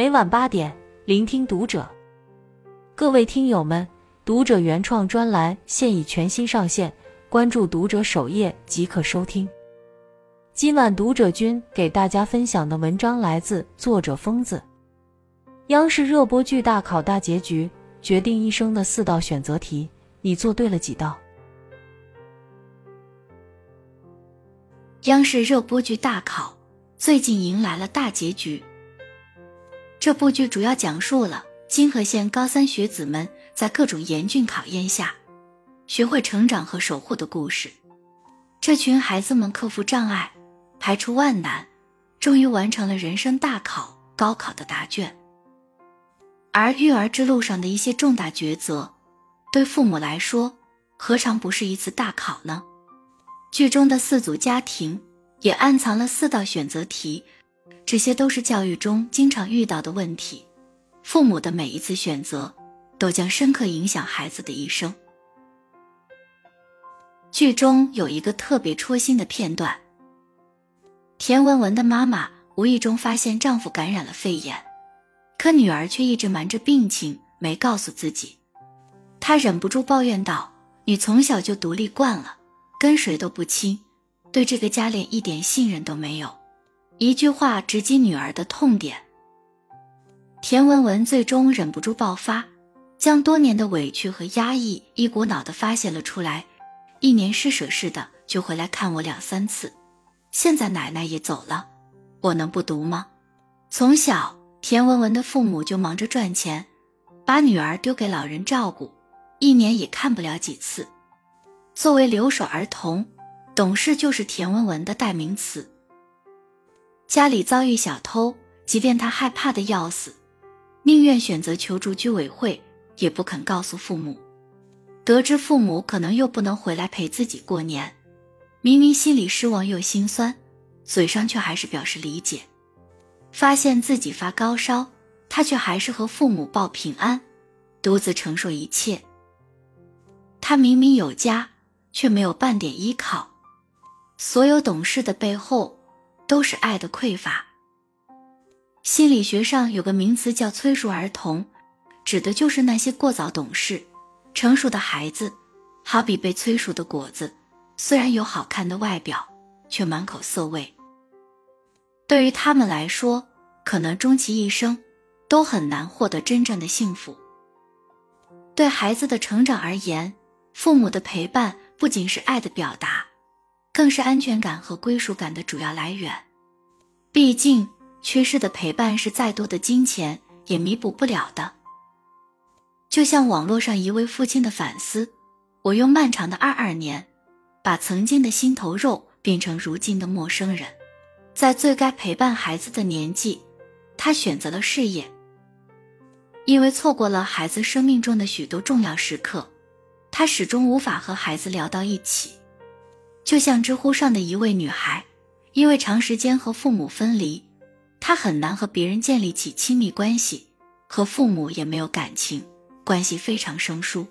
每晚八点，聆听读者。各位听友们，读者原创专栏现已全新上线，关注读者首页即可收听。今晚读者君给大家分享的文章来自作者疯子。央视热播剧大考大结局，决定一生的四道选择题，你做对了几道？央视热播剧大考最近迎来了大结局。这部剧主要讲述了金河县高三学子们在各种严峻考验下，学会成长和守护的故事。这群孩子们克服障碍，排除万难，终于完成了人生大考——高考的答卷。而育儿之路上的一些重大抉择，对父母来说，何尝不是一次大考呢？剧中的四组家庭也暗藏了四道选择题，这些都是教育中经常遇到的问题。父母的每一次选择，都将深刻影响孩子的一生。剧中有一个特别戳心的片段：田文文的妈妈无意中发现丈夫感染了肺炎，可女儿却一直瞒着病情，没告诉自己。她忍不住抱怨道：“你从小就独立惯了。”跟谁都不亲，对这个家连一点信任都没有。一句话直击女儿的痛点。田文文最终忍不住爆发，将多年的委屈和压抑一股脑的发泄了出来。一年施舍似的就回来看我两三次，现在奶奶也走了，我能不读吗？从小，田文文的父母就忙着赚钱，把女儿丢给老人照顾，一年也看不了几次。作为留守儿童，懂事就是田文文的代名词。家里遭遇小偷，即便他害怕的要死，宁愿选择求助居委会，也不肯告诉父母。得知父母可能又不能回来陪自己过年，明明心里失望又心酸，嘴上却还是表示理解。发现自己发高烧，他却还是和父母报平安，独自承受一切。他明明有家。却没有半点依靠，所有懂事的背后，都是爱的匮乏。心理学上有个名词叫“催熟儿童”，指的就是那些过早懂事、成熟的孩子，好比被催熟的果子，虽然有好看的外表，却满口涩味。对于他们来说，可能终其一生，都很难获得真正的幸福。对孩子的成长而言，父母的陪伴。不仅是爱的表达，更是安全感和归属感的主要来源。毕竟，缺失的陪伴是再多的金钱也弥补不了的。就像网络上一位父亲的反思：“我用漫长的二二年，把曾经的心头肉变成如今的陌生人。在最该陪伴孩子的年纪，他选择了事业，因为错过了孩子生命中的许多重要时刻。”他始终无法和孩子聊到一起，就像知乎上的一位女孩，因为长时间和父母分离，她很难和别人建立起亲密关系，和父母也没有感情，关系非常生疏。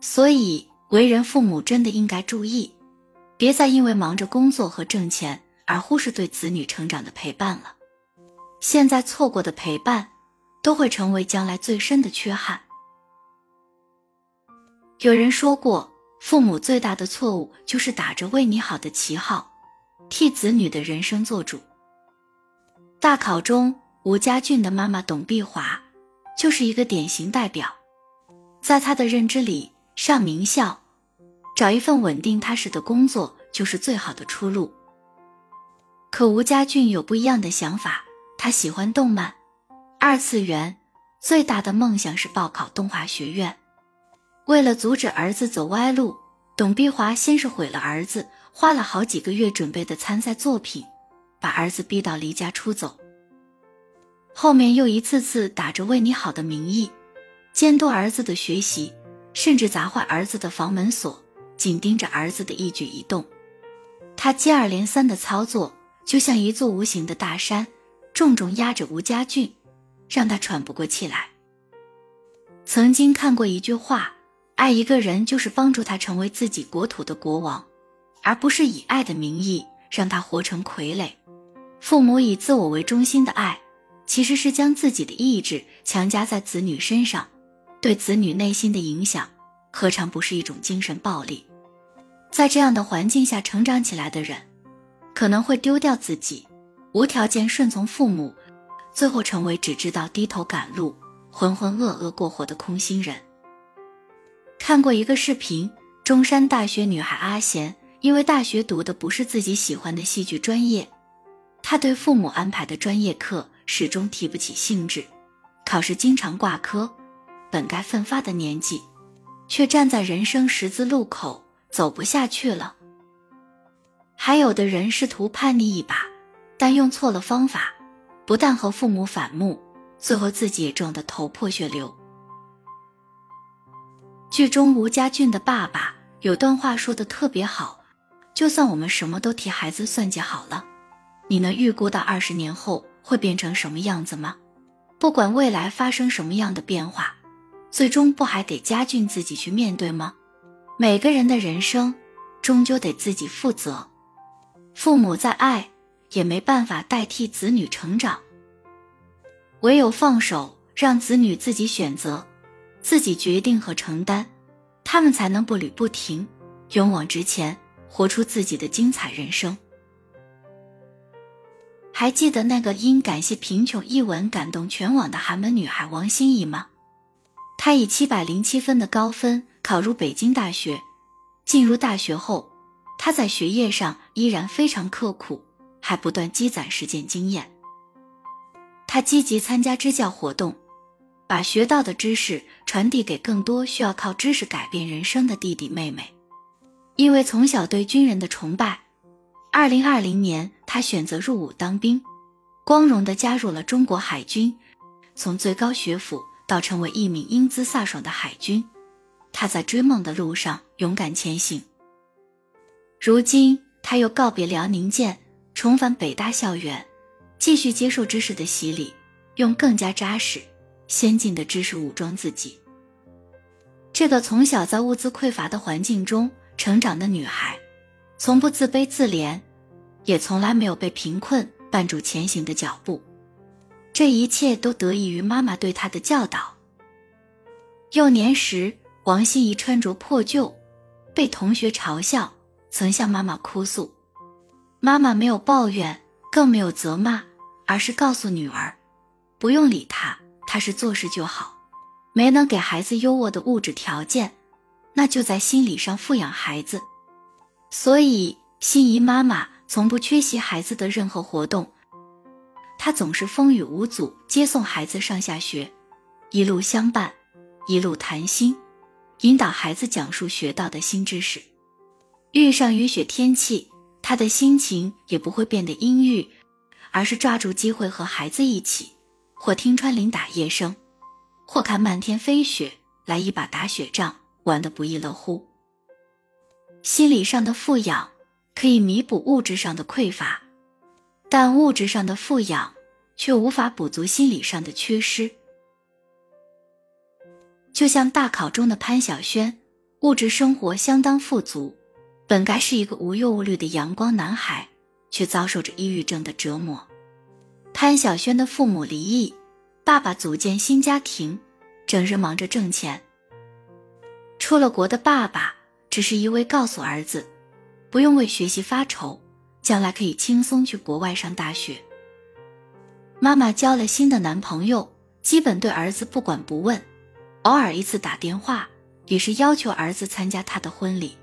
所以，为人父母真的应该注意，别再因为忙着工作和挣钱而忽视对子女成长的陪伴了。现在错过的陪伴，都会成为将来最深的缺憾。有人说过，父母最大的错误就是打着为你好的旗号，替子女的人生做主。大考中，吴家俊的妈妈董碧华就是一个典型代表。在他的认知里，上名校，找一份稳定踏实的工作就是最好的出路。可吴家俊有不一样的想法，他喜欢动漫，二次元，最大的梦想是报考动画学院。为了阻止儿子走歪路，董碧华先是毁了儿子花了好几个月准备的参赛作品，把儿子逼到离家出走。后面又一次次打着为你好的名义，监督儿子的学习，甚至砸坏儿子的房门锁，紧盯着儿子的一举一动。他接二连三的操作，就像一座无形的大山，重重压着吴家俊，让他喘不过气来。曾经看过一句话。爱一个人就是帮助他成为自己国土的国王，而不是以爱的名义让他活成傀儡。父母以自我为中心的爱，其实是将自己的意志强加在子女身上，对子女内心的影响，何尝不是一种精神暴力？在这样的环境下成长起来的人，可能会丢掉自己，无条件顺从父母，最后成为只知道低头赶路、浑浑噩噩过活的空心人。看过一个视频，中山大学女孩阿贤，因为大学读的不是自己喜欢的戏剧专业，她对父母安排的专业课始终提不起兴致，考试经常挂科，本该奋发的年纪，却站在人生十字路口。走不下去了。还有的人试图叛逆一把，但用错了方法，不但和父母反目，最后自己也撞得头破血流。剧中吴家俊的爸爸有段话说的特别好：就算我们什么都替孩子算计好了，你能预估到二十年后会变成什么样子吗？不管未来发生什么样的变化，最终不还得家俊自己去面对吗？每个人的人生，终究得自己负责。父母再爱，也没办法代替子女成长。唯有放手，让子女自己选择，自己决定和承担，他们才能步履不停，勇往直前，活出自己的精彩人生。还记得那个因感谢贫穷一文感动全网的寒门女孩王心怡吗？她以七百零七分的高分。考入北京大学，进入大学后，她在学业上依然非常刻苦，还不断积攒实践经验。他积极参加支教活动，把学到的知识传递给更多需要靠知识改变人生的弟弟妹妹。因为从小对军人的崇拜，二零二零年他选择入伍当兵，光荣地加入了中国海军，从最高学府到成为一名英姿飒爽的海军。他在追梦的路上勇敢前行。如今，他又告别辽宁舰，重返北大校园，继续接受知识的洗礼，用更加扎实、先进的知识武装自己。这个从小在物资匮乏的环境中成长的女孩，从不自卑自怜，也从来没有被贫困绊住前行的脚步。这一切都得益于妈妈对她的教导。幼年时。王心怡穿着破旧，被同学嘲笑，曾向妈妈哭诉。妈妈没有抱怨，更没有责骂，而是告诉女儿，不用理他，他是做事就好。没能给孩子优渥的物质条件，那就在心理上富养孩子。所以，心仪妈妈从不缺席孩子的任何活动，她总是风雨无阻接送孩子上下学，一路相伴，一路谈心。引导孩子讲述学到的新知识。遇上雨雪天气，他的心情也不会变得阴郁，而是抓住机会和孩子一起，或听穿林打叶声，或看漫天飞雪，来一把打雪仗，玩得不亦乐乎。心理上的富养可以弥补物质上的匮乏，但物质上的富养却无法补足心理上的缺失。就像大考中的潘晓萱，物质生活相当富足，本该是一个无忧无虑的阳光男孩，却遭受着抑郁症的折磨。潘晓萱的父母离异，爸爸组建新家庭，整日忙着挣钱。出了国的爸爸只是一味告诉儿子，不用为学习发愁，将来可以轻松去国外上大学。妈妈交了新的男朋友，基本对儿子不管不问。偶尔一次打电话，也是要求儿子参加他的婚礼，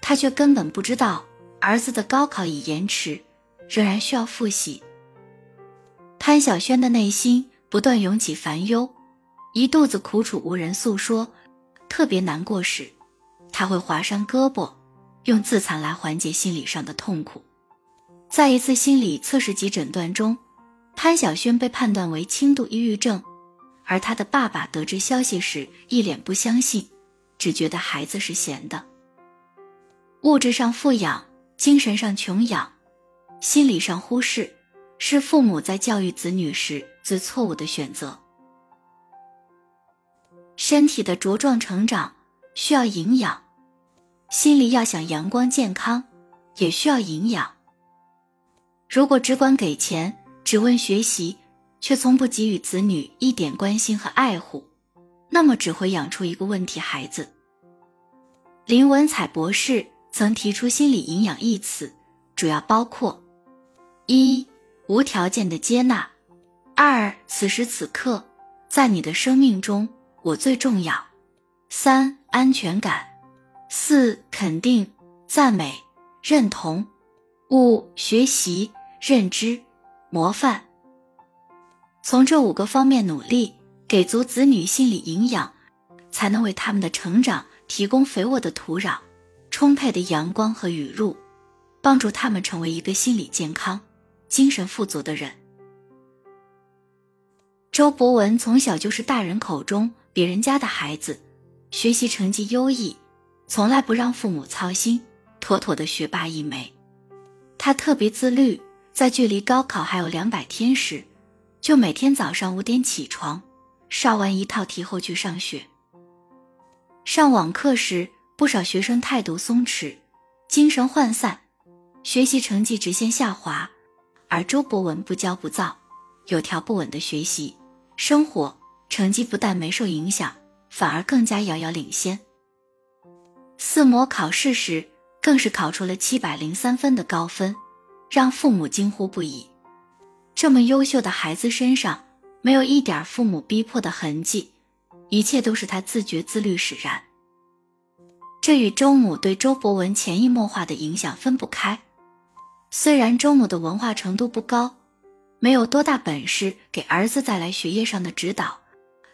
他却根本不知道儿子的高考已延迟，仍然需要复习。潘晓萱的内心不断涌起烦忧，一肚子苦楚无人诉说，特别难过时，他会划伤胳膊，用自残来缓解心理上的痛苦。在一次心理测试及诊断中，潘晓萱被判断为轻度抑郁症。而他的爸爸得知消息时，一脸不相信，只觉得孩子是闲的。物质上富养，精神上穷养，心理上忽视，是父母在教育子女时最错误的选择。身体的茁壮成长需要营养，心里要想阳光健康，也需要营养。如果只管给钱，只问学习，却从不给予子女一点关心和爱护，那么只会养出一个问题孩子。林文采博士曾提出“心理营养”一词，主要包括：一、无条件的接纳；二、此时此刻，在你的生命中，我最重要；三、安全感；四、肯定、赞美、认同；五、学习、认知、模范。从这五个方面努力，给足子女心理营养，才能为他们的成长提供肥沃的土壤、充沛的阳光和雨露，帮助他们成为一个心理健康、精神富足的人。周博文从小就是大人口中别人家的孩子，学习成绩优异，从来不让父母操心，妥妥的学霸一枚。他特别自律，在距离高考还有两百天时。就每天早上五点起床，上完一套题后去上学。上网课时，不少学生态度松弛，精神涣散，学习成绩直线下滑。而周博文不骄不躁，有条不紊的学习生活，成绩不但没受影响，反而更加遥遥领先。四模考试时，更是考出了七百零三分的高分，让父母惊呼不已。这么优秀的孩子身上没有一点父母逼迫的痕迹，一切都是他自觉自律使然。这与周母对周博文潜移默化的影响分不开。虽然周母的文化程度不高，没有多大本事给儿子带来学业上的指导，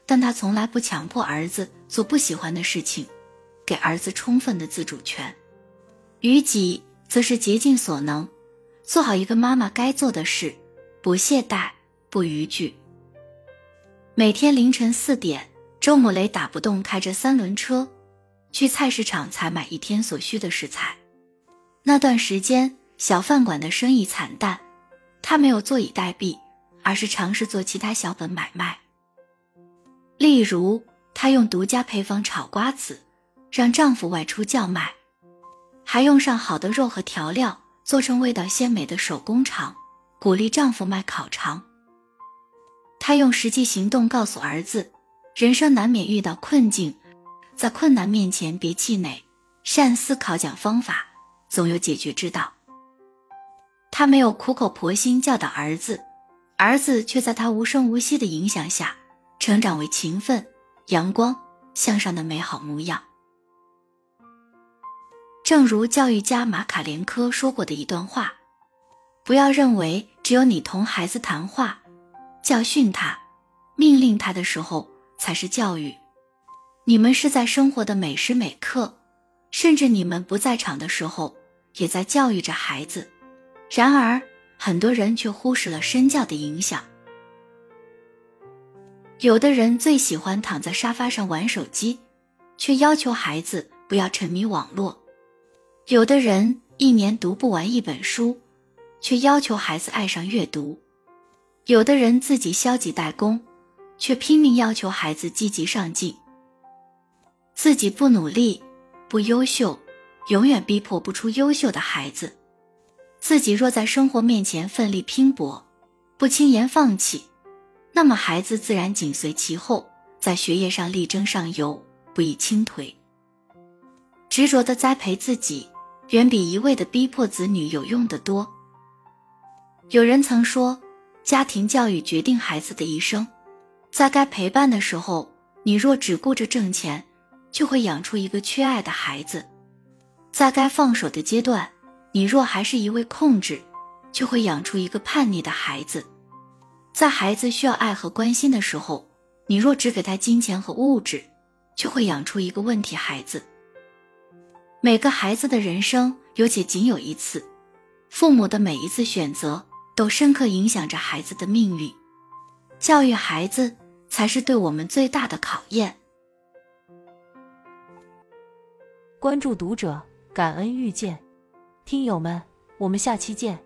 但他从来不强迫儿子做不喜欢的事情，给儿子充分的自主权。于己则是竭尽所能，做好一个妈妈该做的事。不懈怠，不逾矩。每天凌晨四点，周母雷打不动开着三轮车，去菜市场采买一天所需的食材。那段时间，小饭馆的生意惨淡，她没有坐以待毙，而是尝试做其他小本买卖。例如，她用独家配方炒瓜子，让丈夫外出叫卖，还用上好的肉和调料，做成味道鲜美的手工肠。鼓励丈夫卖烤肠。她用实际行动告诉儿子，人生难免遇到困境，在困难面前别气馁，善思考讲方法，总有解决之道。他没有苦口婆心教导儿子，儿子却在他无声无息的影响下，成长为勤奋、阳光、向上的美好模样。正如教育家马卡连科说过的一段话。不要认为只有你同孩子谈话、教训他、命令他的时候才是教育。你们是在生活的每时每刻，甚至你们不在场的时候，也在教育着孩子。然而，很多人却忽视了身教的影响。有的人最喜欢躺在沙发上玩手机，却要求孩子不要沉迷网络；有的人一年读不完一本书。却要求孩子爱上阅读，有的人自己消极怠工，却拼命要求孩子积极上进。自己不努力、不优秀，永远逼迫不出优秀的孩子。自己若在生活面前奋力拼搏，不轻言放弃，那么孩子自然紧随其后，在学业上力争上游，不易轻颓。执着的栽培自己，远比一味的逼迫子女有用的多。有人曾说，家庭教育决定孩子的一生。在该陪伴的时候，你若只顾着挣钱，就会养出一个缺爱的孩子；在该放手的阶段，你若还是一味控制，就会养出一个叛逆的孩子；在孩子需要爱和关心的时候，你若只给他金钱和物质，就会养出一个问题孩子。每个孩子的人生有且仅有一次，父母的每一次选择。都深刻影响着孩子的命运，教育孩子才是对我们最大的考验。关注读者，感恩遇见，听友们，我们下期见。